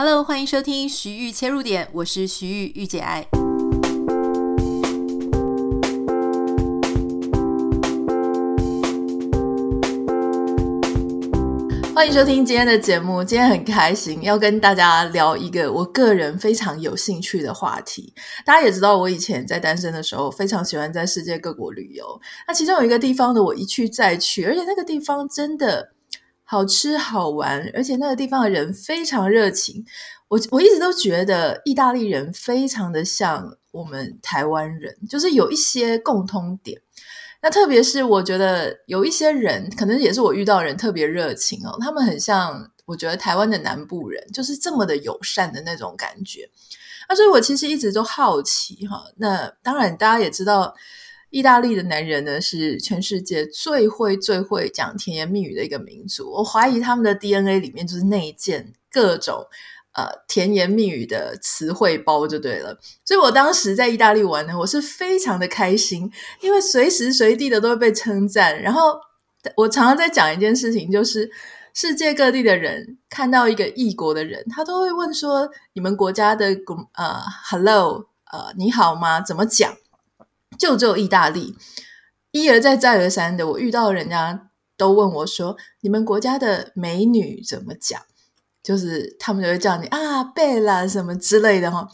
Hello，欢迎收听徐玉切入点，我是徐豫御姐爱。欢迎收听今天的节目，今天很开心要跟大家聊一个我个人非常有兴趣的话题。大家也知道，我以前在单身的时候非常喜欢在世界各国旅游。那其中有一个地方呢，我一去再去，而且那个地方真的好吃好玩，而且那个地方的人非常热情。我我一直都觉得意大利人非常的像我们台湾人，就是有一些共通点。那特别是我觉得有一些人，可能也是我遇到人特别热情哦，他们很像我觉得台湾的南部人，就是这么的友善的那种感觉。那所以我其实一直都好奇哈。那当然大家也知道，意大利的男人呢是全世界最会最会讲甜言蜜语的一个民族。我怀疑他们的 DNA 里面就是内建各种。呃，甜言蜜语的词汇包就对了，所以我当时在意大利玩呢，我是非常的开心，因为随时随地的都会被称赞。然后我常常在讲一件事情，就是世界各地的人看到一个异国的人，他都会问说：“你们国家的呃，hello，呃，你好吗？怎么讲？”就只有意大利，一而再，再而三的，我遇到人家都问我说：“你们国家的美女怎么讲？”就是他们就会叫你啊，贝拉什么之类的哈，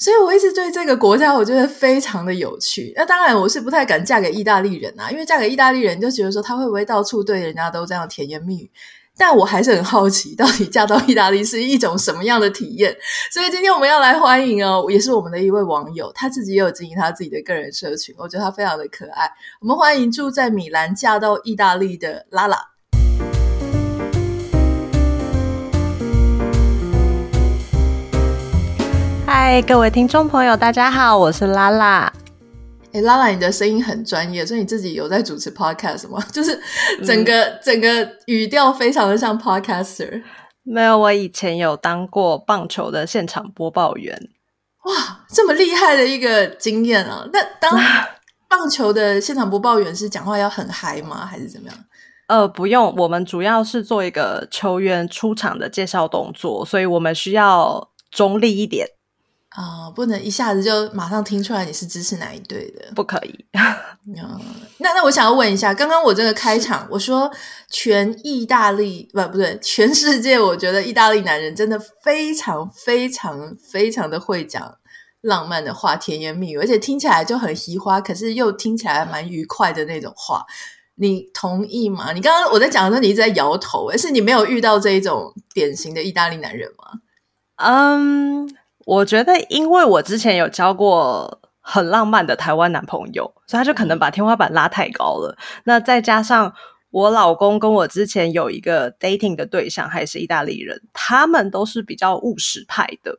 所以我一直对这个国家我觉得非常的有趣。那当然我是不太敢嫁给意大利人啊，因为嫁给意大利人就觉得说他会不会到处对人家都这样甜言蜜语。但我还是很好奇，到底嫁到意大利是一种什么样的体验。所以今天我们要来欢迎哦，也是我们的一位网友，他自己也有经营他自己的个人社群，我觉得他非常的可爱。我们欢迎住在米兰嫁到意大利的拉拉。嗨，各位听众朋友，大家好，我是拉拉。诶，拉拉，你的声音很专业，所以你自己有在主持 podcast 吗？就是整个、嗯、整个语调非常的像 podcaster。没有，我以前有当过棒球的现场播报员。哇，这么厉害的一个经验啊！那当 棒球的现场播报员是讲话要很嗨吗？还是怎么样？呃，不用，我们主要是做一个球员出场的介绍动作，所以我们需要中立一点。啊、呃，不能一下子就马上听出来你是支持哪一队的，不可以。嗯，那那我想要问一下，刚刚我这个开场，我说全意大利不不对，全世界，我觉得意大利男人真的非常非常非常的会讲浪漫的话，甜言蜜语，而且听起来就很嘻花，可是又听起来蛮愉快的那种话，你同意吗？你刚刚我在讲的时候，你一直在摇头，是你没有遇到这一种典型的意大利男人吗？嗯。我觉得，因为我之前有交过很浪漫的台湾男朋友，所以他就可能把天花板拉太高了。那再加上我老公跟我之前有一个 dating 的对象，还是意大利人，他们都是比较务实派的。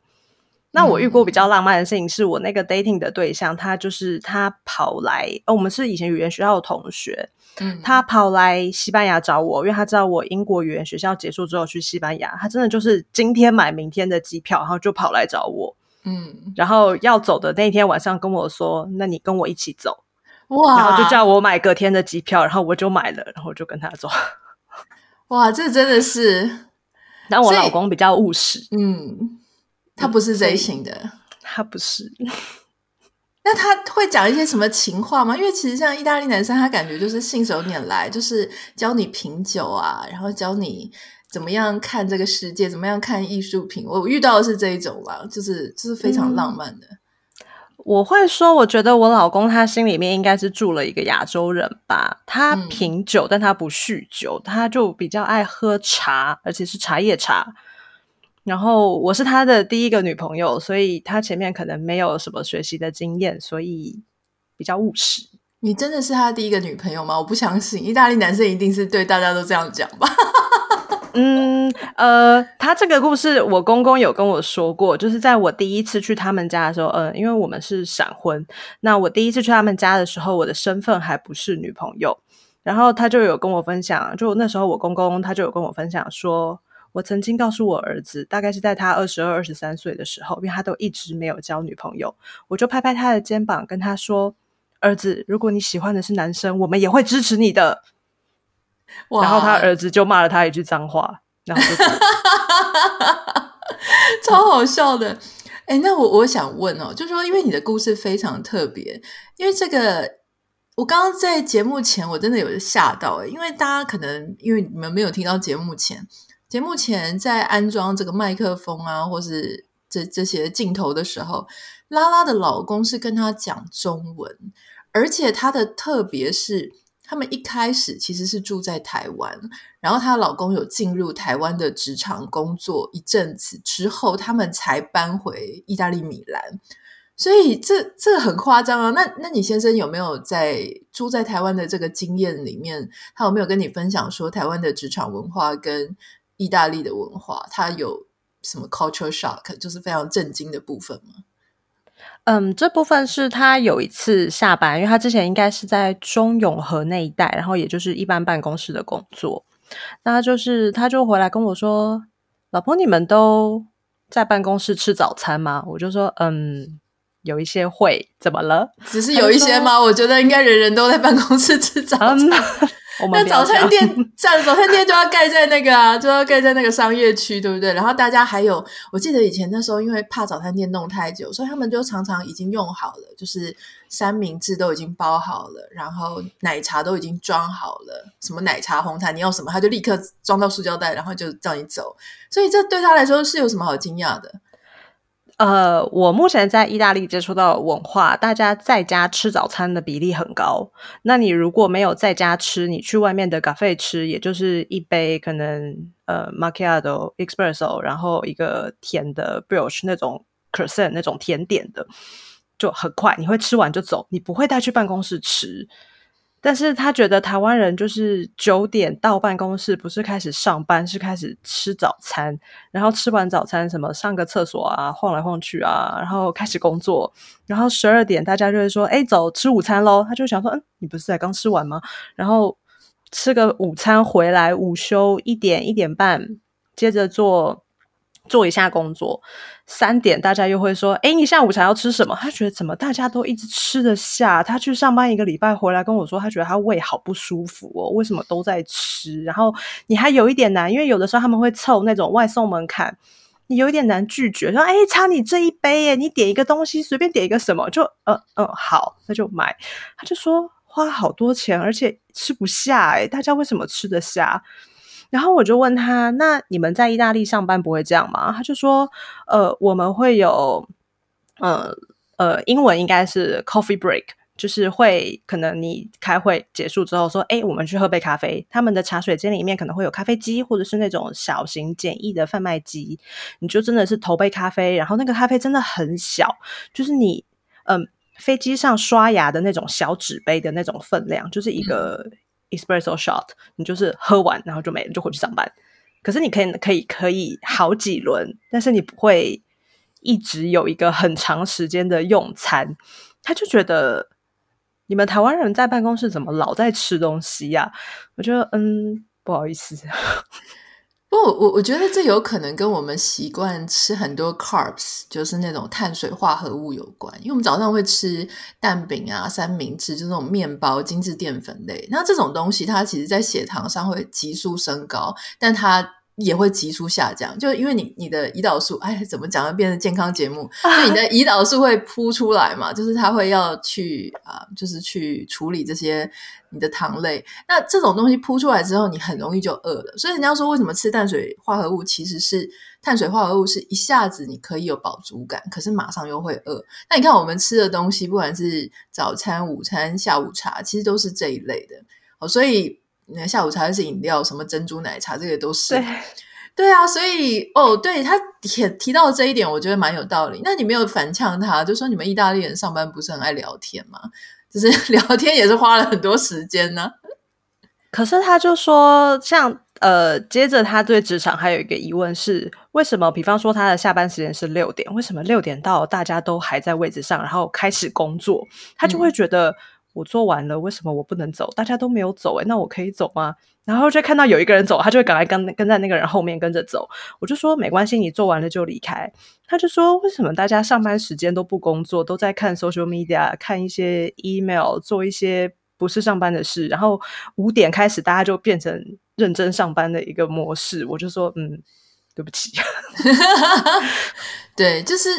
那我遇过比较浪漫的事情，是我那个 dating 的对象，他就是他跑来，哦，我们是以前语言学校的同学。嗯，他跑来西班牙找我，因为他知道我英国语言学校结束之后去西班牙，他真的就是今天买明天的机票，然后就跑来找我。嗯，然后要走的那天晚上跟我说：“那你跟我一起走。”哇，然后就叫我买隔天的机票，然后我就买了，然后就跟他走。哇，这真的是，但我老公比较务实，嗯，他不是这一型的，他不是。那他会讲一些什么情话吗？因为其实像意大利男生，他感觉就是信手拈来，就是教你品酒啊，然后教你怎么样看这个世界，怎么样看艺术品。我遇到的是这一种啦，就是就是非常浪漫的。嗯，我会说，我觉得我老公他心里面应该是住了一个亚洲人吧。他品酒，嗯，但他不酗酒，他就比较爱喝茶，而且是茶叶茶。然后我是他的第一个女朋友，所以他前面可能没有什么学习的经验，所以比较务实。你真的是他第一个女朋友吗？我不相信，意大利男生一定是对大家都这样讲吧？嗯，呃，他这个故事我公公有跟我说过，就是在我第一次去他们家的时候，呃，因为我们是闪婚，那我第一次去他们家的时候，我的身份还不是女朋友，然后他就有跟我分享，就那时候我公公他就有跟我分享说。我曾经告诉我儿子，大概是在他二十二、二十三岁的时候，因为他都一直没有交女朋友，我就拍拍他的肩膀，跟他说：“儿子，如果你喜欢的是男生，我们也会支持你的。”然后他儿子就骂了他一句脏话，然后就 超好笑的。哎，那我我想问哦，就是说，因为你的故事非常特别，因为这个，我刚刚在节目前我真的有吓到，因为大家可能因为你们没有听到节目前，节目前在安装这个麦克风啊，或是这这些镜头的时候，拉拉的老公是跟他讲中文，而且他的特别是。他们一开始其实是住在台湾，然后她老公有进入台湾的职场工作一阵子之后，他们才搬回意大利米兰。所以这这很夸张啊！那那你先生有没有在住在台湾的这个经验里面，他有没有跟你分享说台湾的职场文化跟意大利的文化，他有什么 culture shock，就是非常震惊的部分吗？嗯，这部分是他有一次下班，因为他之前应该是在中永和那一带，然后也就是一般办公室的工作。那就是他就回来跟我说：“老婆，你们都在办公室吃早餐吗？”我就说：“嗯，有一些会，怎么了？只是有一些吗？我觉得应该人人都在办公室吃早餐。嗯 ”那早餐店，像早餐店就要盖在那个啊，就要盖在那个商业区，对不对？然后大家还有，我记得以前那时候，因为怕早餐店弄太久，所以他们就常常已经用好了，就是三明治都已经包好了，然后奶茶都已经装好了，什么奶茶、红茶，你要什么，他就立刻装到塑胶袋，然后就叫你走。所以这对他来说是有什么好惊讶的？呃，我目前在意大利接触到文化，大家在家吃早餐的比例很高。那你如果没有在家吃，你去外面的咖啡吃，也就是一杯可能呃 macchiato espresso，然后一个甜的 brioche 那种 croissant 那种甜点的，就很快你会吃完就走，你不会带去办公室吃。但是他觉得台湾人就是九点到办公室，不是开始上班，是开始吃早餐，然后吃完早餐什么上个厕所啊，晃来晃去啊，然后开始工作，然后十二点大家就会说：“哎，走，吃午餐喽。”他就想说：“嗯，你不是才刚吃完吗？”然后吃个午餐回来，午休一点一点半，接着做。做一下工作，三点大家又会说：“诶，你下午茶要吃什么？”他觉得怎么大家都一直吃得下？他去上班一个礼拜回来跟我说，他觉得他胃好不舒服哦，为什么都在吃？然后你还有一点难，因为有的时候他们会凑那种外送门槛，你有一点难拒绝。说：“诶，差你这一杯耶，你点一个东西，随便点一个什么，就呃呃好，那就买。”他就说花好多钱，而且吃不下。诶，大家为什么吃得下？然后我就问他：“那你们在意大利上班不会这样吗？”他就说：“呃，我们会有，呃呃，英文应该是 coffee break，就是会可能你开会结束之后说，哎，我们去喝杯咖啡。他们的茶水间里面可能会有咖啡机，或者是那种小型简易的贩卖机，你就真的是投杯咖啡，然后那个咖啡真的很小，就是你嗯、呃、飞机上刷牙的那种小纸杯的那种分量，就是一个。嗯 Espresso shot，你就是喝完然后就没了，就回去上班。可是你可以可以可以好几轮，但是你不会一直有一个很长时间的用餐。他就觉得你们台湾人在办公室怎么老在吃东西呀？我觉得嗯，不好意思。不，我我觉得这有可能跟我们习惯吃很多 carbs，就是那种碳水化合物有关。因为我们早上会吃蛋饼啊、三明治，就那种面包、精致淀粉类。那这种东西，它其实在血糖上会急速升高，但它也会急速下降，就因为你你的胰岛素，哎，怎么讲要变成健康节目？就你的胰岛素会扑出来嘛，就是它会要去啊、呃，就是去处理这些你的糖类。那这种东西扑出来之后，你很容易就饿了。所以人家说，为什么吃碳水化合物，其实是碳水化合物是一下子你可以有饱足感，可是马上又会饿。那你看我们吃的东西，不管是早餐、午餐、下午茶，其实都是这一类的。哦，所以。那下午茶是饮料，什么珍珠奶茶，这个都是。对，对啊，所以哦，对他提提到这一点，我觉得蛮有道理。那你没有反呛他，就说你们意大利人上班不是很爱聊天吗？就是 聊天也是花了很多时间呢、啊。可是他就说，像呃，接着他对职场还有一个疑问是，为什么？比方说他的下班时间是六点，为什么六点到大家都还在位置上，然后开始工作，他就会觉得。我做完了，为什么我不能走？大家都没有走诶，那我可以走吗？然后就看到有一个人走，他就会赶快跟跟在那个人后面跟着走。我就说没关系，你做完了就离开。他就说，为什么大家上班时间都不工作，都在看 social media，看一些 email，做一些不是上班的事。然后五点开始，大家就变成认真上班的一个模式。我就说，嗯，对不起。对，就是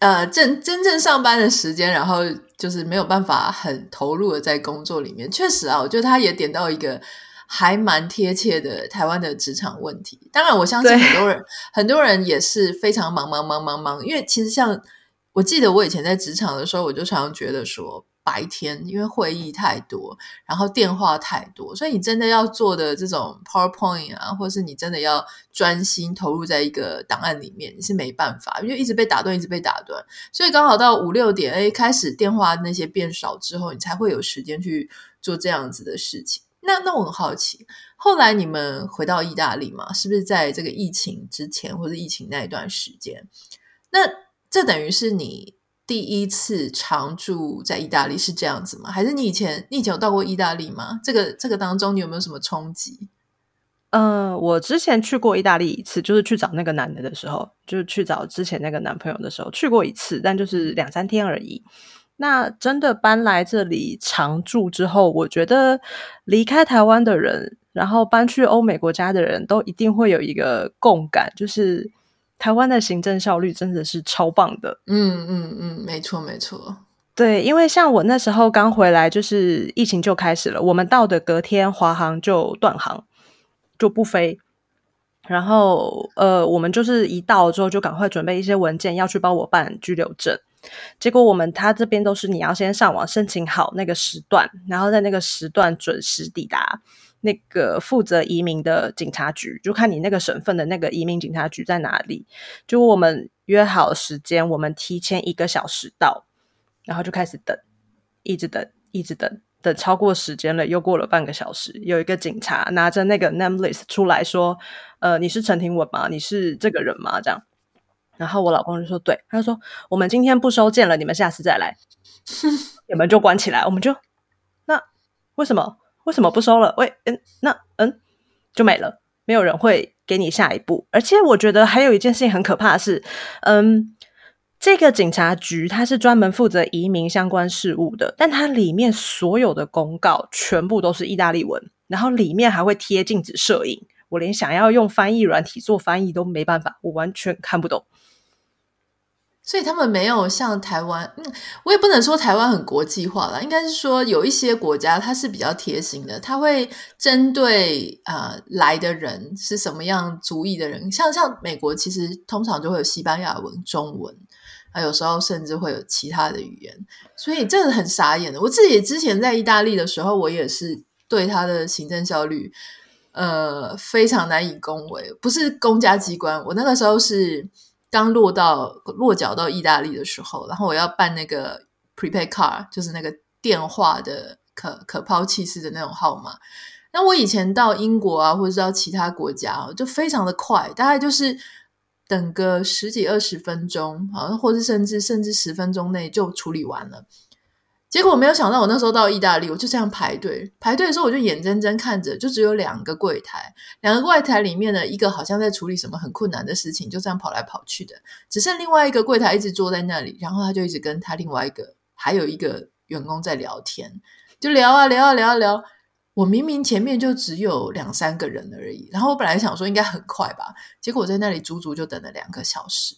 呃，真真正上班的时间，然后就是没有办法很投入的在工作里面。确实啊，我觉得他也点到一个还蛮贴切的台湾的职场问题。当然，我相信很多人很多人也是非常忙忙忙忙忙，因为其实像我记得我以前在职场的时候，我就常常觉得说。白天因为会议太多，然后电话太多，所以你真的要做的这种 PowerPoint 啊，或是你真的要专心投入在一个档案里面，你是没办法，因为一直被打断，一直被打断。所以刚好到五六点，哎，开始电话那些变少之后，你才会有时间去做这样子的事情。那那我很好奇，后来你们回到意大利嘛？是不是在这个疫情之前，或者疫情那一段时间？那这等于是你。第一次常住在意大利是这样子吗？还是你以前你以前有到过意大利吗？这个这个当中你有没有什么冲击？嗯、我之前去过意大利一次，就是去找那个男的的时候，就是去找之前那个男朋友的时候去过一次，但就是两三天而已。那真的搬来这里常住之后，我觉得离开台湾的人，然后搬去欧美国家的人都一定会有一个共感，就是。台湾的行政效率真的是超棒的，嗯嗯嗯，没错没错，对，因为像我那时候刚回来，就是疫情就开始了，我们到的隔天华航就断航，就不飞，然后呃，我们就是一到之后就赶快准备一些文件要去帮我办居留证，结果我们他这边都是你要先上网申请好那个时段，然后在那个时段准时抵达。那个负责移民的警察局，就看你那个省份的那个移民警察局在哪里。就我们约好时间，我们提前一个小时到，然后就开始等，一直等，一直等，等超过时间了，又过了半个小时，有一个警察拿着那个 name list 出来说：“呃，你是陈廷文吗？你是这个人吗？”这样，然后我老公就说：“对。”他就说：“我们今天不收件了，你们下次再来。”你们就关起来，我们就那为什么？为什么不收了？喂，嗯，那嗯，就没了，没有人会给你下一步。而且我觉得还有一件事情很可怕的是，嗯，这个警察局它是专门负责移民相关事务的，但它里面所有的公告全部都是意大利文，然后里面还会贴禁止摄影，我连想要用翻译软体做翻译都没办法，我完全看不懂。所以他们没有像台湾，嗯，我也不能说台湾很国际化了，应该是说有一些国家它是比较贴心的，它会针对呃来的人是什么样族裔的人，像像美国其实通常就会有西班牙文、中文，啊，有时候甚至会有其他的语言，所以这个很傻眼的。我自己之前在意大利的时候，我也是对他的行政效率呃非常难以恭维，不是公家机关，我那个时候是。刚落到落脚到意大利的时候，然后我要办那个 prepaid card，就是那个电话的可可抛弃式的那种号码。那我以前到英国啊，或者到其他国家，就非常的快，大概就是等个十几二十分钟，啊，或者甚至甚至十分钟内就处理完了。结果我没有想到，我那时候到意大利，我就这样排队。排队的时候，我就眼睁睁看着，就只有两个柜台，两个柜台里面的，一个好像在处理什么很困难的事情，就这样跑来跑去的，只剩另外一个柜台一直坐在那里，然后他就一直跟他另外一个还有一个员工在聊天，就聊啊聊啊聊啊聊。我明明前面就只有两三个人而已，然后我本来想说应该很快吧，结果我在那里足足就等了两个小时。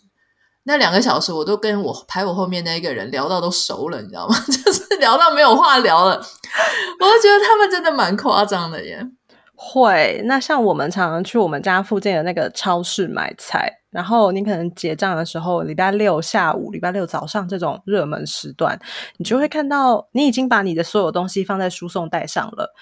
那两个小时，我都跟我排我后面那一个人聊到都熟了，你知道吗？就是聊到没有话聊了，我就觉得他们真的蛮夸张的耶。会，那像我们常常去我们家附近的那个超市买菜，然后你可能结账的时候，礼拜六下午、礼拜六早上这种热门时段，你就会看到你已经把你的所有东西放在输送带上了。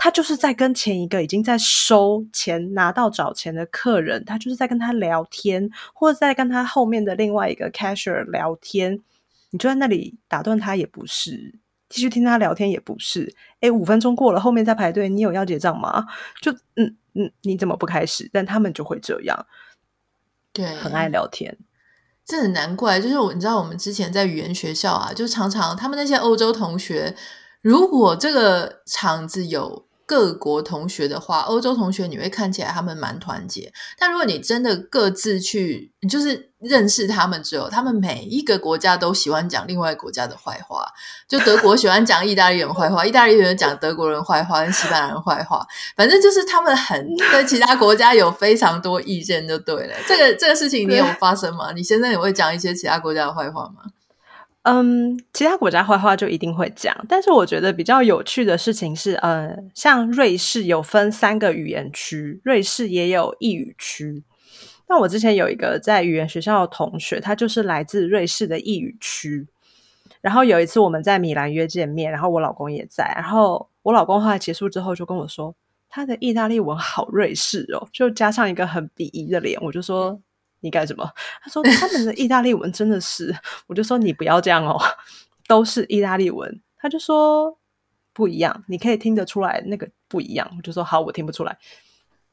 他就是在跟前一个已经在收钱拿到找钱的客人，他就是在跟他聊天，或者在跟他后面的另外一个 cashier 聊天。你就在那里打断他也不是，继续听他聊天也不是。诶，五分钟过了，后面在排队，你有要结账吗？就嗯嗯，你怎么不开始？但他们就会这样，对，很爱聊天。这很难怪，就是我你知道，我们之前在语言学校啊，就常常他们那些欧洲同学，如果这个场子有。各国同学的话，欧洲同学你会看起来他们蛮团结。但如果你真的各自去，你就是认识他们之后，他们每一个国家都喜欢讲另外国家的坏话。就德国喜欢讲意大利人坏话，意大利人讲德国人坏话，跟西班牙人坏话。反正就是他们很对其他国家有非常多意见，就对了。这个这个事情你有发生吗？你现在也会讲一些其他国家的坏话吗？嗯，其他国家坏话就一定会讲，但是我觉得比较有趣的事情是，呃，像瑞士有分三个语言区，瑞士也有意语区。那我之前有一个在语言学校的同学，他就是来自瑞士的意语区。然后有一次我们在米兰约见面，然后我老公也在，然后我老公后来结束之后就跟我说，他的意大利文好瑞士哦，就加上一个很鄙夷的脸，我就说。你干什么？他说他们的意大利文真的是，我就说你不要这样哦，都是意大利文。他就说不一样，你可以听得出来那个不一样。我就说好，我听不出来，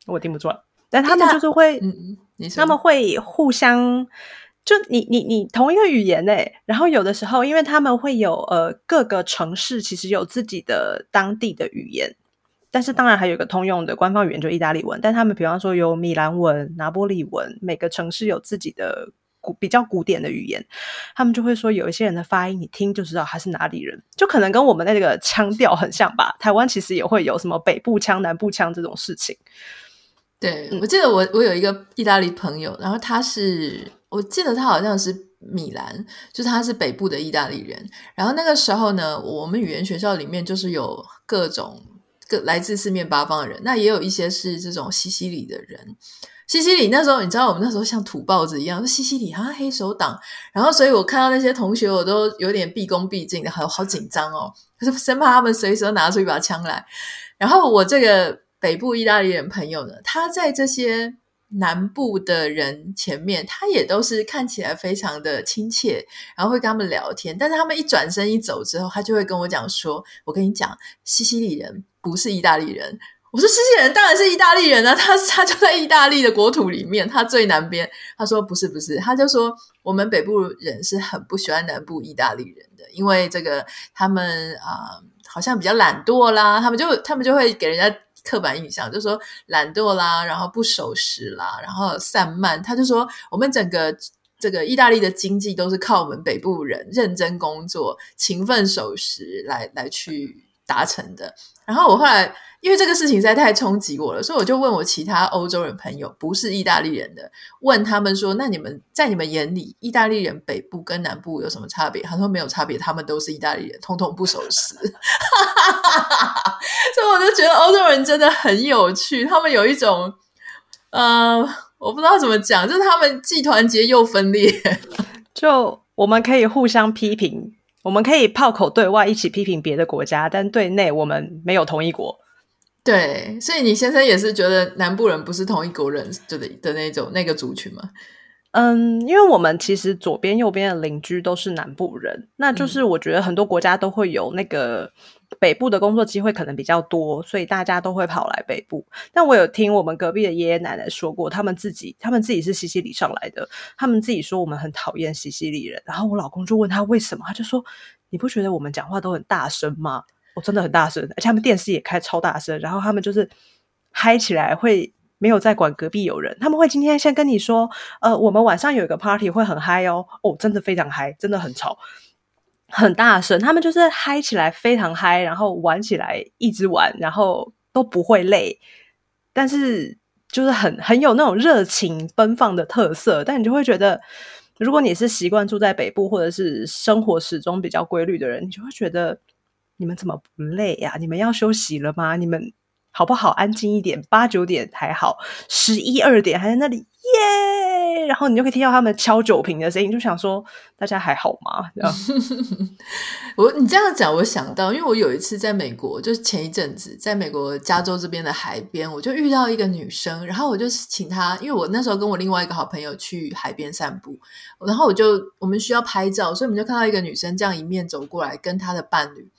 我听不出来。但他们就是会，嗯，他们会互相，就你你你同一个语言诶，然后有的时候，因为他们会有呃各个城市其实有自己的当地的语言。但是当然还有一个通用的官方语言，就意大利文。但他们比方说有米兰文、拿波里文，每个城市有自己的古比较古典的语言，他们就会说有一些人的发音，你听就知道他是哪里人，就可能跟我们那个腔调很像吧。台湾其实也会有什么北部腔、南部腔这种事情。对，我记得我我有一个意大利朋友，然后他是我记得他好像是米兰，就是他是北部的意大利人。然后那个时候呢，我们语言学校里面就是有各种。各来自四面八方的人，那也有一些是这种西西里的人。西西里那时候，你知道我们那时候像土包子一样，西西里好像黑手党。然后，所以我看到那些同学，我都有点毕恭毕敬的，好好紧张哦，可是生怕他们随时拿出一把枪来。然后，我这个北部意大利人朋友呢，他在这些南部的人前面，他也都是看起来非常的亲切，然后会跟他们聊天。但是他们一转身一走之后，他就会跟我讲说：“我跟你讲，西西里人。”不是意大利人，我说西西里人当然是意大利人啊，他他就在意大利的国土里面，他最南边。他说不是不是，他就说我们北部人是很不喜欢南部意大利人的，因为这个他们啊、好像比较懒惰啦，他们就他们就会给人家刻板印象，就说懒惰啦，然后不守时啦，然后散漫。他就说我们整个这个意大利的经济都是靠我们北部人认真工作、勤奋守时来来去达成的。然后我后来因为这个事情实在太冲击我了，所以我就问我其他欧洲人朋友，不是意大利人的，问他们说：“那你们在你们眼里，意大利人北部跟南部有什么差别？”他说：“没有差别，他们都是意大利人，通通不守时。”所以我就觉得欧洲人真的很有趣，他们有一种，呃，我不知道怎么讲，就是他们既团结又分裂。就我们可以互相批评。我们可以炮口对外一起批评别的国家，但对内我们没有同一国。对，所以你先生也是觉得南部人不是同一国人，就的的那种那个族群吗？嗯，因为我们其实左边右边的邻居都是南部人，那就是我觉得很多国家都会有那个。北部的工作机会可能比较多，所以大家都会跑来北部。但我有听我们隔壁的爷爷奶奶说过，他们自己他们自己是西西里上来的，他们自己说我们很讨厌西西里人。然后我老公就问他为什么，他就说你不觉得我们讲话都很大声吗？我、真的很大声，而且他们电视也开超大声。然后他们就是嗨起来会没有在管隔壁有人，他们会今天先跟你说，呃，我们晚上有一个 party 会很嗨哦，哦，真的非常嗨，真的很吵。很大声，他们就是嗨起来非常嗨，然后玩起来一直玩，然后都不会累，但是就是很很有那种热情奔放的特色。但你就会觉得，如果你是习惯住在北部，或者是生活始终比较规律的人，你就会觉得你们怎么不累呀？你们要休息了吗？你们好不好安静一点？八九点还好，十一二点还在那里耶。然后你就可以听到他们敲酒瓶的声音，就想说大家还好吗？这样 我你这样讲，我想到，因为我有一次在美国，就是前一阵子在美国加州这边的海边，我就遇到一个女生，然后我就请她，因为我那时候跟我另外一个好朋友去海边散步，然后我就我们需要拍照，所以我们就看到一个女生这样迎面走过来，跟她的伴侣。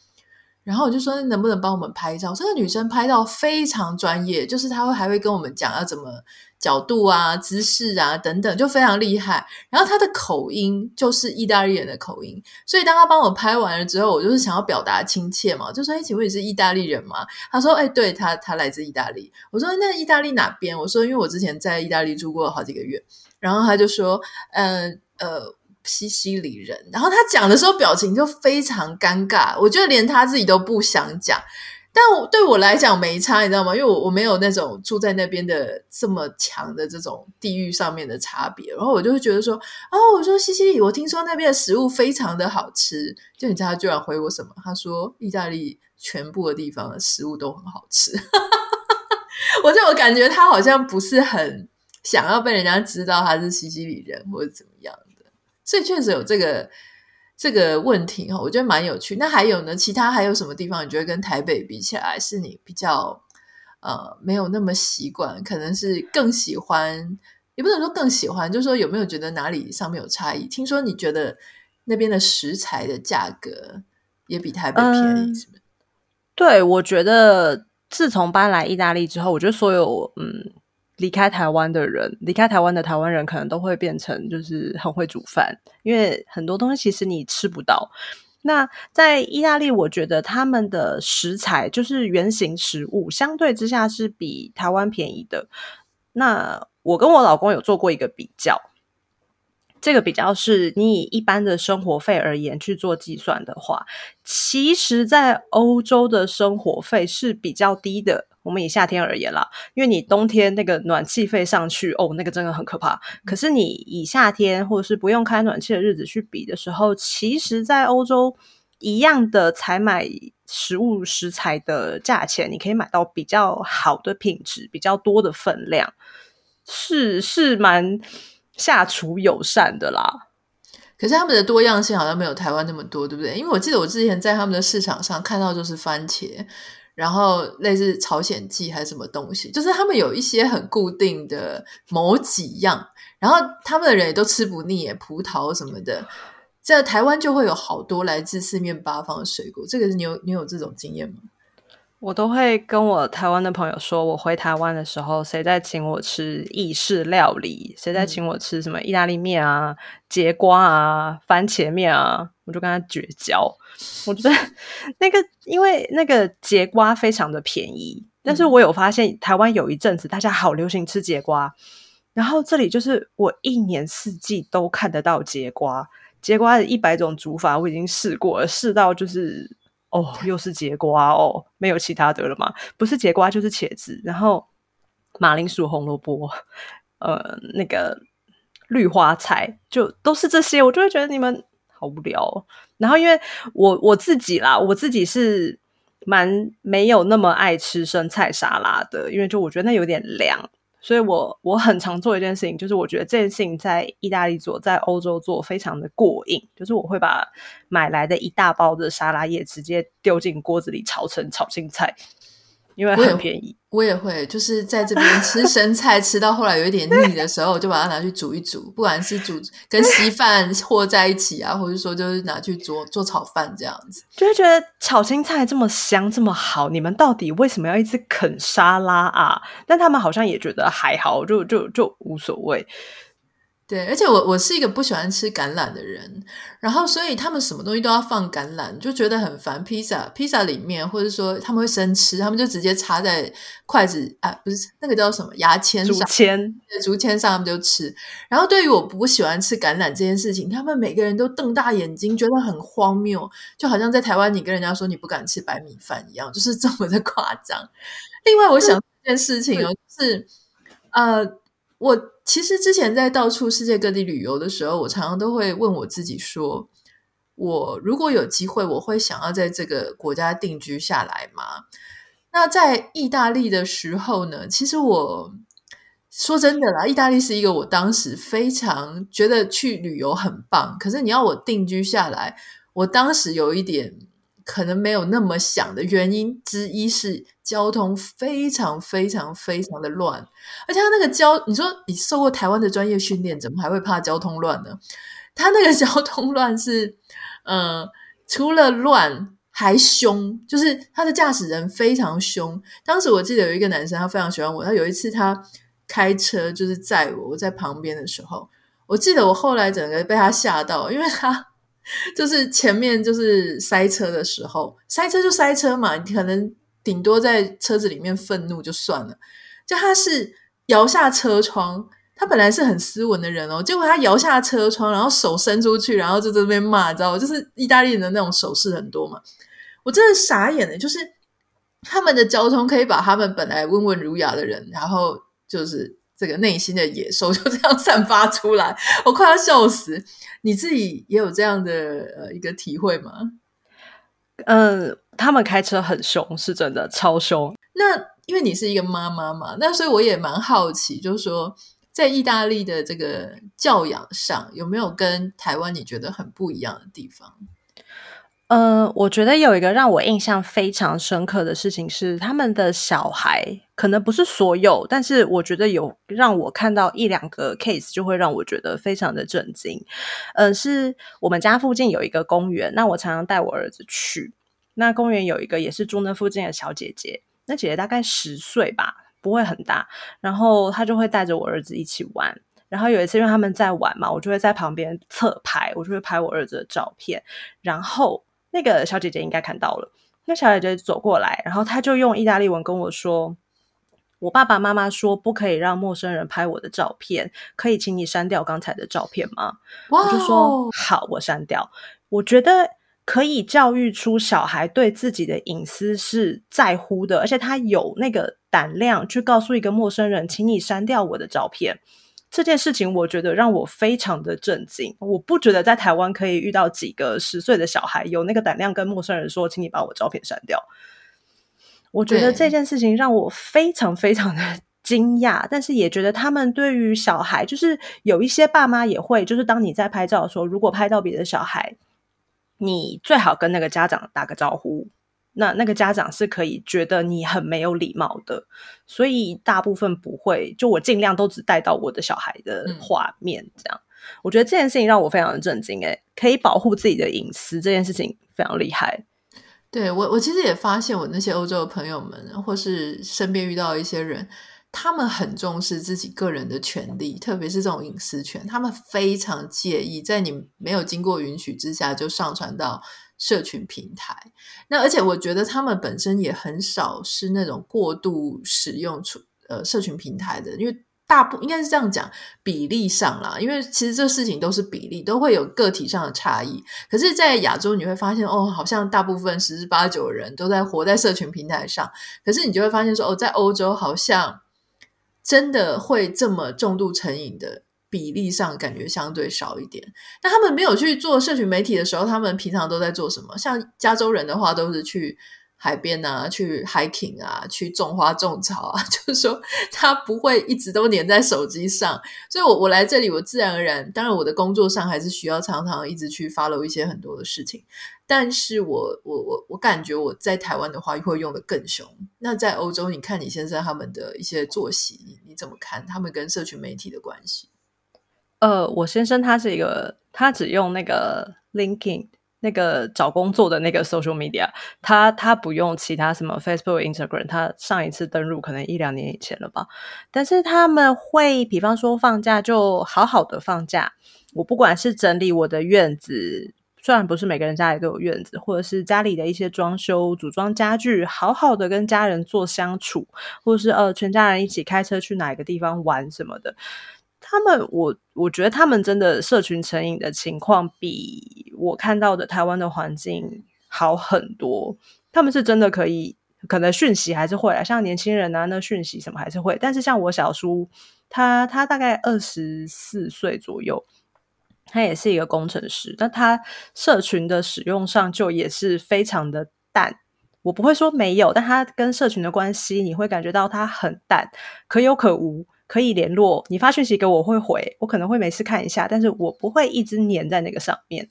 然后我就说能不能帮我们拍照？这个女生拍照非常专业，就是她会还会跟我们讲要怎么角度啊、姿势啊等等，就非常厉害。然后她的口音就是意大利人的口音，所以当她帮我拍完了之后，我就是想要表达亲切嘛，就说：“哎，请问你是意大利人吗？”她说：“哎，对，她她来自意大利。”我说：“那意大利哪边？”我说：“因为我之前在意大利住过好几个月。”然后她就说：“嗯呃。呃”西西里人，然后他讲的时候表情就非常尴尬，我觉得连他自己都不想讲。但我对我来讲没差，你知道吗？因为我我没有那种住在那边的这么强的这种地域上面的差别。然后我就会觉得说，哦，我说西西里，我听说那边的食物非常的好吃。就你知道他居然回我什么？他说意大利全部的地方的食物都很好吃。我就我感觉他好像不是很想要被人家知道他是西西里人或者怎么。所以确实有这个这个问题哈，我觉得蛮有趣。那还有呢？其他还有什么地方你觉得跟台北比起来，是你比较呃没有那么习惯，可能是更喜欢，也不能说更喜欢，就是说有没有觉得哪里上面有差异？听说你觉得那边的食材的价格也比台北便宜，是不是？嗯，对，我觉得自从搬来意大利之后，我觉得所有嗯。离开台湾的人，离开台湾的台湾人，可能都会变成就是很会煮饭，因为很多东西其实你吃不到。那在意大利，我觉得他们的食材就是原型食物，相对之下是比台湾便宜的。那我跟我老公有做过一个比较，这个比较是你以一般的生活费而言去做计算的话，其实在欧洲的生活费是比较低的。我们以夏天而言啦，因为你冬天那个暖气费上去哦，那个真的很可怕。可是你以夏天或者是不用开暖气的日子去比的时候，其实，在欧洲一样的采买食物食材的价钱，你可以买到比较好的品质、比较多的分量，是是蛮下厨友善的啦。可是他们的多样性好像没有台湾那么多，对不对？因为我记得我之前在他们的市场上看到就是番茄。然后类似朝鲜蓟还是什么东西，就是他们有一些很固定的某几样，然后他们的人也都吃不腻，葡萄什么的，在台湾就会有好多来自四面八方的水果。这个你有你有这种经验吗？我都会跟我台湾的朋友说，我回台湾的时候，谁在请我吃意式料理，谁在请我吃什么意大利面啊、节瓜啊、番茄面啊，我就跟他绝交。我觉得 那个，因为那个节瓜非常的便宜，但是我有发现台湾有一阵子大家好流行吃节瓜，然后这里就是我一年四季都看得到节瓜，节瓜的一百种煮法我已经试过了，试到就是。哦，又是节瓜哦，没有其他的了吗？不是节瓜就是茄子，然后马铃薯、红萝卜，呃，那个绿花菜，就都是这些，我就会觉得你们好无聊。然后因为我我自己啦，我自己是蛮没有那么爱吃生菜沙拉的，因为就我觉得那有点凉。所以我我很常做一件事情，就是我觉得这件事情在意大利做，在欧洲做非常的过瘾，就是我会把买来的一大包的沙拉叶直接丢进锅子里炒成炒青菜。因为很便宜我，我也会，就是在这边吃生菜，吃到后来有一点腻的时候，我就把它拿去煮一煮，不管是煮跟稀饭和在一起啊，或者说就是拿去做做炒饭这样子，就会觉得炒青菜这么香这么好，你们到底为什么要一直啃沙拉啊？但他们好像也觉得还好，就就就无所谓。对，而且我我是一个不喜欢吃橄榄的人，然后所以他们什么东西都要放橄榄，就觉得很烦。披萨披萨里面，或者说他们会生吃，他们就直接插在筷子啊，不是那个叫什么牙签上，竹签，竹签上他们就吃。然后对于我不喜欢吃橄榄这件事情，他们每个人都瞪大眼睛，觉得很荒谬，就好像在台湾你跟人家说你不敢吃白米饭一样，就是这么的夸张。另外，我想一件事情哦，就是呃，我。其实之前在到处世界各地旅游的时候，我常常都会问我自己说：我如果有机会，我会想要在这个国家定居下来吗？那在意大利的时候呢？其实我说真的啦，意大利是一个我当时非常觉得去旅游很棒，可是你要我定居下来，我当时有一点。可能没有那么想的原因之一是交通非常非常非常的乱，而且他那个交，你说你受过台湾的专业训练，怎么还会怕交通乱呢？他那个 交通乱是，嗯、呃，除了乱，还凶，就是他的驾驶人非常凶。当时我记得有一个男生，他非常喜欢我。他有一次他开车就是载我，我在旁边的时候，我记得我后来整个被他吓到，因为他就是前面就是塞车的时候，塞车就塞车嘛，你可能顶多在车子里面愤怒就算了，就他是摇下车窗。他本来是很斯文的人哦，结果他摇下车窗，然后手伸出去，然后就在这边骂，你知道吗？就是意大利人的那种手势很多嘛。我真的傻眼了，就是他们的交通可以把他们本来温文儒雅的人，然后就是这个内心的野兽 就这样散发出来，我快要笑死。你自己也有这样的呃一个体会吗？嗯，他们开车很凶，是真的超凶。那因为你是一个妈妈嘛，那所以我也蛮好奇，就是说。在意大利的这个教养上，有没有跟台湾你觉得很不一样的地方？呃，我觉得有一个让我印象非常深刻的事情是，他们的小孩可能不是所有，但是我觉得有让我看到一两个 case，就会让我觉得非常的震惊。嗯、是我们家附近有一个公园，那我常常带我儿子去。那公园有一个也是住那附近的小姐姐，那姐姐大概十岁吧。不会很大，然后他就会带着我儿子一起玩。然后有一次，因为他们在玩嘛，我就会在旁边侧拍，我就会拍我儿子的照片。然后那个小姐姐应该看到了，那小姐姐走过来，然后她就用意大利文跟我说：“我爸爸妈妈说不可以让陌生人拍我的照片，可以请你删掉刚才的照片吗？”我就说：“好，我删掉。”我觉得。可以教育出小孩对自己的隐私是在乎的，而且他有那个胆量去告诉一个陌生人，请你删掉我的照片。这件事情，我觉得让我非常的震惊。我不觉得在台湾可以遇到几个十岁的小孩有那个胆量跟陌生人说，请你把我照片删掉。我觉得这件事情让我非常非常的 惊讶，但是也觉得他们对于小孩，就是有一些爸妈也会，就是当你在拍照的时候，如果拍到别的小孩。你最好跟那个家长打个招呼，那那个家长是可以觉得你很没有礼貌的，所以大部分不会。就我尽量都只带到我的小孩的画面，这样。嗯、我觉得这件事情让我非常的震惊，诶，可以保护自己的隐私，这件事情非常厉害。对，我，我其实也发现，我那些欧洲的朋友们，或是身边遇到一些人。他们很重视自己个人的权利，特别是这种隐私权，他们非常介意在你没有经过允许之下就上传到社群平台。那而且我觉得他们本身也很少是那种过度使用出呃社群平台的，因为大部应该是这样讲，比例上啦，因为其实这事情都是比例，都会有个体上的差异。可是，在亚洲你会发现，哦，好像大部分十之八九人都在活在社群平台上，可是你就会发现说，哦，在欧洲好像。真的会这么重度成瘾的比例上，感觉相对少一点。那他们没有去做社群媒体的时候，他们平常都在做什么？像加州人的话，都是去海边啊，去 hiking 啊，去种花种草啊。就是说，他不会一直都黏在手机上。所以我，我来这里，我自然而然，当然我的工作上还是需要常常一直去 follow 一些很多的事情。但是我我我我感觉我在台湾的话会用的更凶。那在欧洲，你看你先生他们的一些作息，你怎么看他们跟社群媒体的关系？呃，我先生他是一个，他只用那个 LinkedIn 那个找工作的那个 social media，他他不用其他什么 Facebook、Instagram。他上一次登入可能一两年以前了吧。但是他们会，比方说放假就好好的放假。我不管是整理我的院子。虽然不是每个人家里都有院子，或者是家里的一些装修、组装家具，好好的跟家人做相处，或者是呃全家人一起开车去哪个地方玩什么的，他们我我觉得他们真的社群成瘾的情况比我看到的台湾的环境好很多。他们是真的可以，可能讯息还是会来，像年轻人啊，那讯息什么还是会，但是像我小叔，他他大概二十四岁左右。他也是一个工程师，但他社群的使用上就也是非常的淡。我不会说没有，但他跟社群的关系，你会感觉到他很淡，可有可无，可以联络。你发讯息给我，我会回，我可能会每次看一下，但是我不会一直黏在那个上面。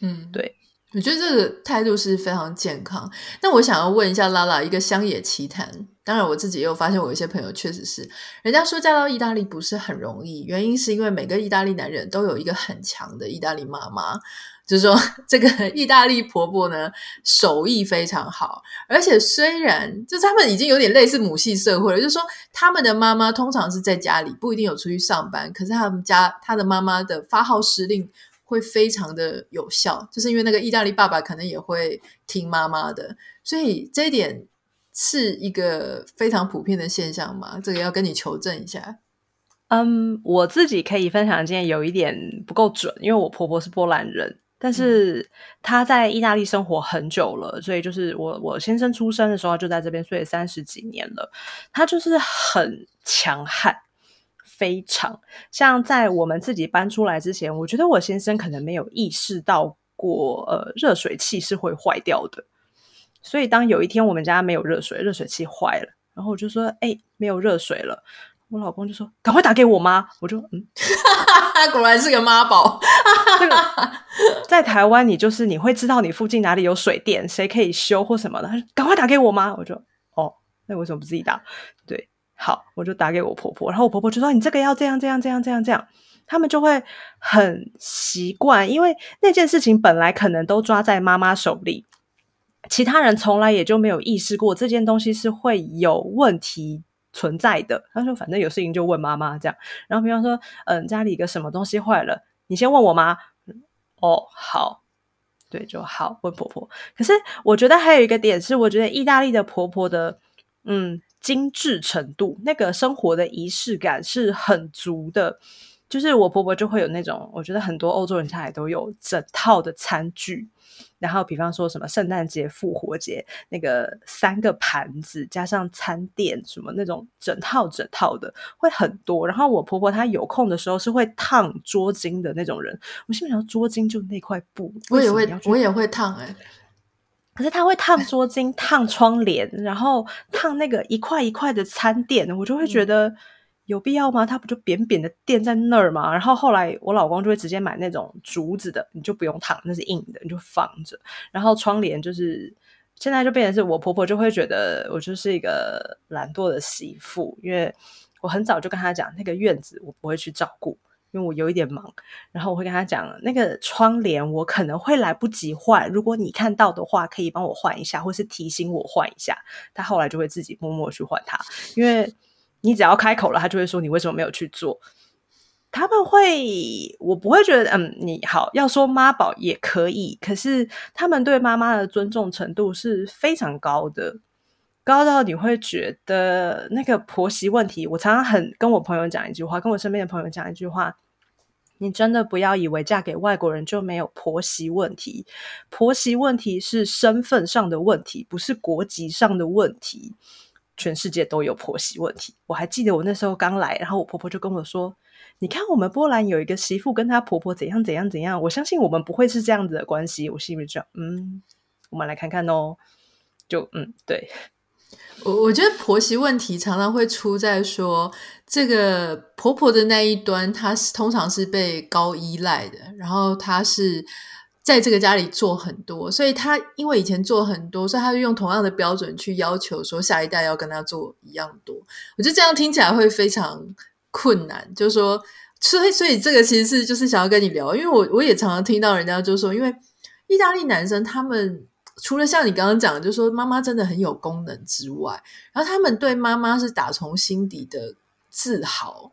嗯，对，我觉得这个态度是非常健康。那我想要问一下拉拉一个乡野奇谈。当然我自己也有发现，我有一些朋友确实是，人家说嫁到意大利不是很容易，原因是因为每个意大利男人都有一个很强的意大利妈妈。就是说，这个 意大利婆婆呢，手艺非常好，而且虽然就他们已经有点类似母系社会了，就是说他们的妈妈通常是在家里，不一定有出去上班，可是他们家他的妈妈的发号施令会非常的有效，就是因为那个意大利爸爸可能也会听妈妈的，所以这一点是一个非常普遍的现象嘛，这个要跟你求证一下。嗯，我自己可以分享的经验有一点不够准，因为我婆婆是波兰人。但是他在意大利生活很久了，所以就是我我先生出生的时候就在这边，所以三十几年了。他就是很强悍，非常像在我们自己搬出来之前，我觉得我先生可能没有意识到过，呃，热水器是会坏掉的。所以当有一天我们家没有热水，热水器坏了，然后我就说：“哎，没有热水了。”我老公就说：“赶快打给我妈。”我就嗯，果然是个妈宝。这 个在台湾，你就是你会知道你附近哪里有水电，谁可以修或什么的。他说：“赶快打给我妈。”我就哦，那为什么不自己打？对，好，我就打给我婆婆。然后我婆婆就说：“你这个要这样这样这样这样这样。”他们就会很习惯，因为那件事情本来可能都抓在妈妈手里，其他人从来也就没有意识过这件东西是会有问题。存在的，他说反正有事情就问妈妈这样。然后比方说，嗯，家里一个什么东西坏了，你先问我妈。哦，好，对，就好，问婆婆。可是我觉得还有一个点是，我觉得意大利的婆婆的，嗯，精致程度，那个生活的仪式感是很足的。就是我婆婆就会有那种，我觉得很多欧洲人家里都有整套的餐具。然后，比方说什么圣诞节、复活节，那个三个盘子加上餐垫，什么那种整套整套的会很多。然后我婆婆她有空的时候是会烫桌巾的那种人。我心里想，桌巾就那块布，我也会，我也会烫哎、欸。可是她会烫桌巾、烫窗帘，然后烫那个一块一块的餐垫，我就会觉得。嗯有必要吗？它不就扁扁的垫在那儿吗？然后后来我老公就会直接买那种竹子的，你就不用烫，那是硬的，你就放着。然后窗帘就是现在就变成是我婆婆就会觉得我就是一个懒惰的媳妇，因为我很早就跟她讲那个院子我不会去照顾，因为我有一点忙。然后我会跟她讲那个窗帘我可能会来不及换，如果你看到的话可以帮我换一下，或是提醒我换一下。她后来就会自己默默去换它，因为。你只要开口了，他就会说你为什么没有去做？他们会，我不会觉得，嗯，你好，要说妈宝也可以，可是他们对妈妈的尊重程度是非常高的，高到你会觉得那个婆媳问题。我常常很跟我朋友讲一句话，跟我身边的朋友讲一句话：你真的不要以为嫁给外国人就没有婆媳问题，婆媳问题是身份上的问题，不是国籍上的问题。全世界都有婆媳问题。我还记得我那时候刚来，然后我婆婆就跟我说：“你看，我们波兰有一个媳妇跟她婆婆怎样怎样怎样。”我相信我们不会是这样子的关系。我心里就嗯，我们来看看哦。就嗯，对，我我觉得婆媳问题常常会出在说，这个婆婆的那一端，她是通常是被高依赖的，然后她是。在这个家里做很多，所以他因为以前做很多，所以他就用同样的标准去要求说下一代要跟他做一样多。我觉得这样听起来会非常困难，就是说，所以所以这个其实是就是想要跟你聊，因为我我也常常听到人家就说，因为意大利男生他们除了像你刚刚讲的，就是说妈妈真的很有功能之外，然后他们对妈妈是打从心底的自豪。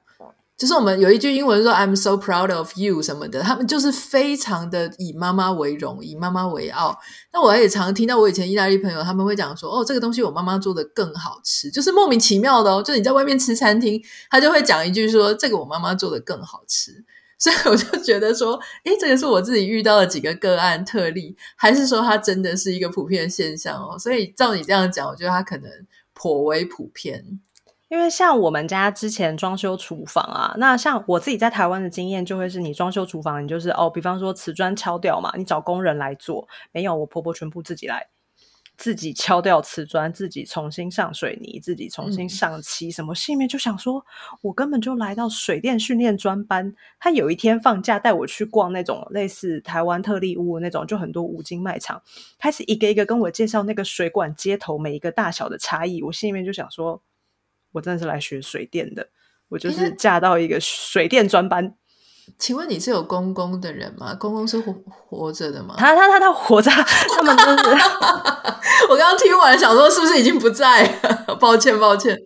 就是我们有一句英文说 "I'm so proud of you" 什么的，他们就是非常的以妈妈为荣，以妈妈为傲。那我也常听到我以前意大利朋友他们会讲说：“哦，这个东西我妈妈做的更好吃。”就是莫名其妙的哦，就你在外面吃餐厅，他就会讲一句说：“这个我妈妈做的更好吃。”所以我就觉得说，诶，这个是我自己遇到的几个个案特例，还是说它真的是一个普遍现象哦？所以照你这样讲，我觉得它可能颇为普遍。因为像我们家之前装修厨房啊，那像我自己在台湾的经验就会是你装修厨房，你就是哦，比方说瓷砖敲掉嘛，你找工人来做，没有，我婆婆全部自己来，自己敲掉瓷砖，自己重新上水泥，自己重新上漆，什么心里面就想说，我根本就来到水电训练专班。他有一天放假带我去逛那种类似台湾特力屋那种，就很多五金卖场，开始一个一个跟我介绍那个水管接头每一个大小的差异。我心里面就想说，我真的是来学水电的，我就是嫁到一个水电专班。请问你是有公公的人吗？公公是活活着的吗？他他他他活着，他们都是。我刚刚听完，想说是不是已经不在了？抱歉抱歉。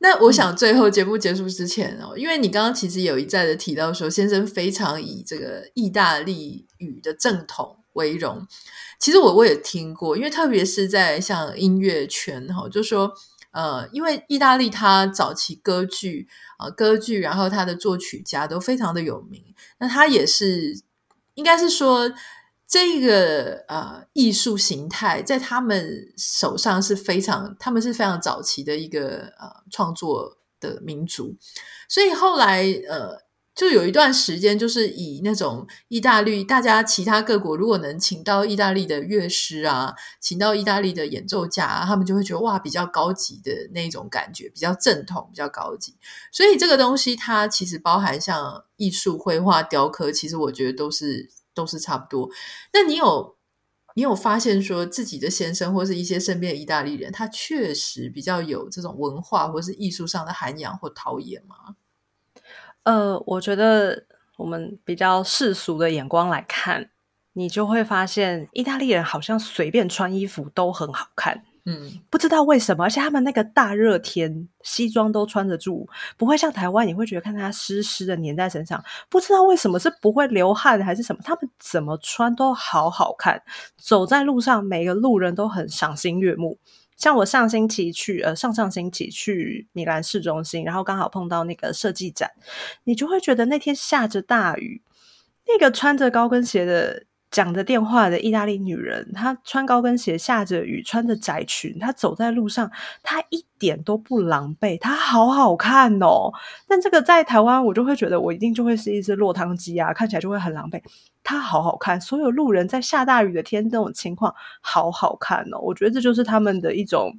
那我想最后节目结束之前哦，因为你刚刚其实有一再的提到说，先生非常以这个意大利语的正统为荣。其实我我也听过，因为特别是在像音乐圈哈，就说。呃，因为意大利它早期歌剧啊、呃，歌剧，然后它的作曲家都非常的有名。那他也是，应该是说这个呃艺术形态在他们手上是非常，他们是非常早期的一个呃创作的民族。所以后来呃。就有一段时间，就是以那种意大利，大家其他各国如果能请到意大利的乐师啊，请到意大利的演奏家啊，他们就会觉得哇，比较高级的那种感觉，比较正统，比较高级。所以这个东西它其实包含像艺术、绘画、雕刻，其实我觉得都是都是差不多。那你有你有发现说自己的先生或是一些身边的意大利人，他确实比较有这种文化或是艺术上的涵养或陶冶吗？呃，我觉得我们比较世俗的眼光来看，你就会发现意大利人好像随便穿衣服都很好看。嗯，不知道为什么，而且他们那个大热天西装都穿得住，不会像台湾，你会觉得看他湿湿的粘在身上。不知道为什么是不会流汗还是什么，他们怎么穿都好好看，走在路上每个路人都很赏心悦目。像我上星期去，呃，上上星期去米兰市中心，然后刚好碰到那个设计展，你就会觉得那天下着大雨，那个穿着高跟鞋的讲着电话的意大利女人，她穿高跟鞋下着雨，穿着窄裙，她走在路上，她一点都不狼狈，她好好看哦。但这个在台湾，我就会觉得我一定就会是一只落汤鸡啊，看起来就会很狼狈。她好好看，所有路人在下大雨的天这种情况好好看哦，我觉得这就是他们的一种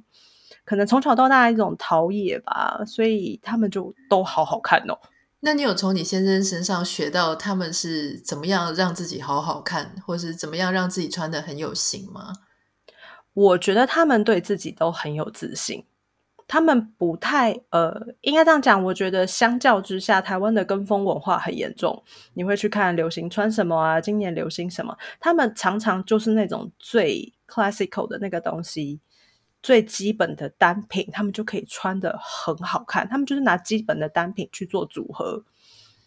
可能从小到大一种陶冶吧，所以他们就都好好看哦。那你有从你先生身上学到他们是怎么样让自己好好看，或是怎么样让自己穿得很有型吗？我觉得他们对自己都很有自信。他们不太呃，应该这样讲。我觉得相较之下，台湾的跟风文化很严重。你会去看流行穿什么啊？今年流行什么？他们常常就是那种最 classical 的那个东西，最基本的单品，他们就可以穿的很好看。他们就是拿基本的单品去做组合，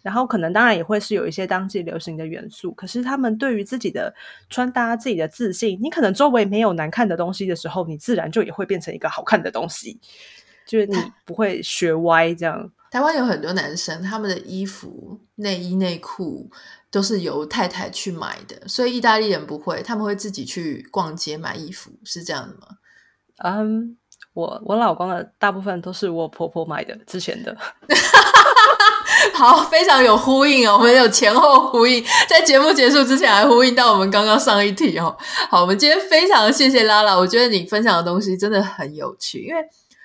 然后可能当然也会是有一些当季流行的元素。可是他们对于自己的穿搭、自己的自信，你可能周围没有难看的东西的时候，你自然就也会变成一个好看的东西。就是你不会学歪这样。台湾有很多男生，他们的衣服、内衣、内裤都是由太太去买的，所以意大利人不会，他们会自己去逛街买衣服，是这样的吗？嗯、我我老公的大部分都是我婆婆买的，之前的。好，非常有呼应哦，我们有前后呼应，在节目结束之前还呼应到我们刚刚上一题哦。好，我们今天非常谢谢拉拉，我觉得你分享的东西真的很有趣，因为。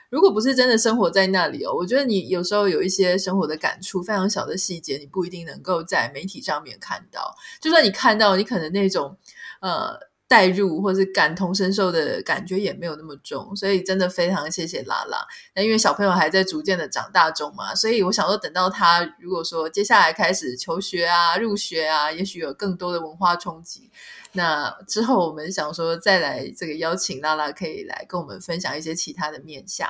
如果不是真的生活在那里哦，我觉得你有时候有一些生活的感触，非常小的细节，你不一定能够在媒体上面看到。就算你看到，你可能那种呃代入或是感同身受的感觉也没有那么重。所以真的非常谢谢拉拉。那因为小朋友还在逐渐的长大中嘛，所以我想说，等到他如果说接下来开始求学啊、入学啊，也许有更多的文化冲击。那之后，我们想说再来这个邀请拉拉，可以来跟我们分享一些其他的面向。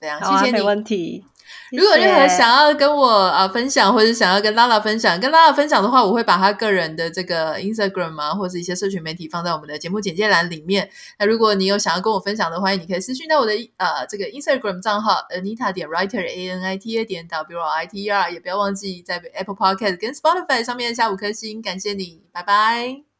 非常谢谢你，没问题。如果任何想要跟我啊分享，或者想要跟拉拉分享，跟拉拉分享的话，我会把他个人的这个 Instagram 啊，或者一些社群媒体放在我们的节目简介栏里面。那如果你有想要跟我分享的，欢迎你可以私讯到我的呃这个 Instagram 账号 Anita 点 Writer A N I T A 点 W R I T E R，也不要忘记在 Apple Podcast 跟 Spotify 上面下五颗星，感谢你，拜拜。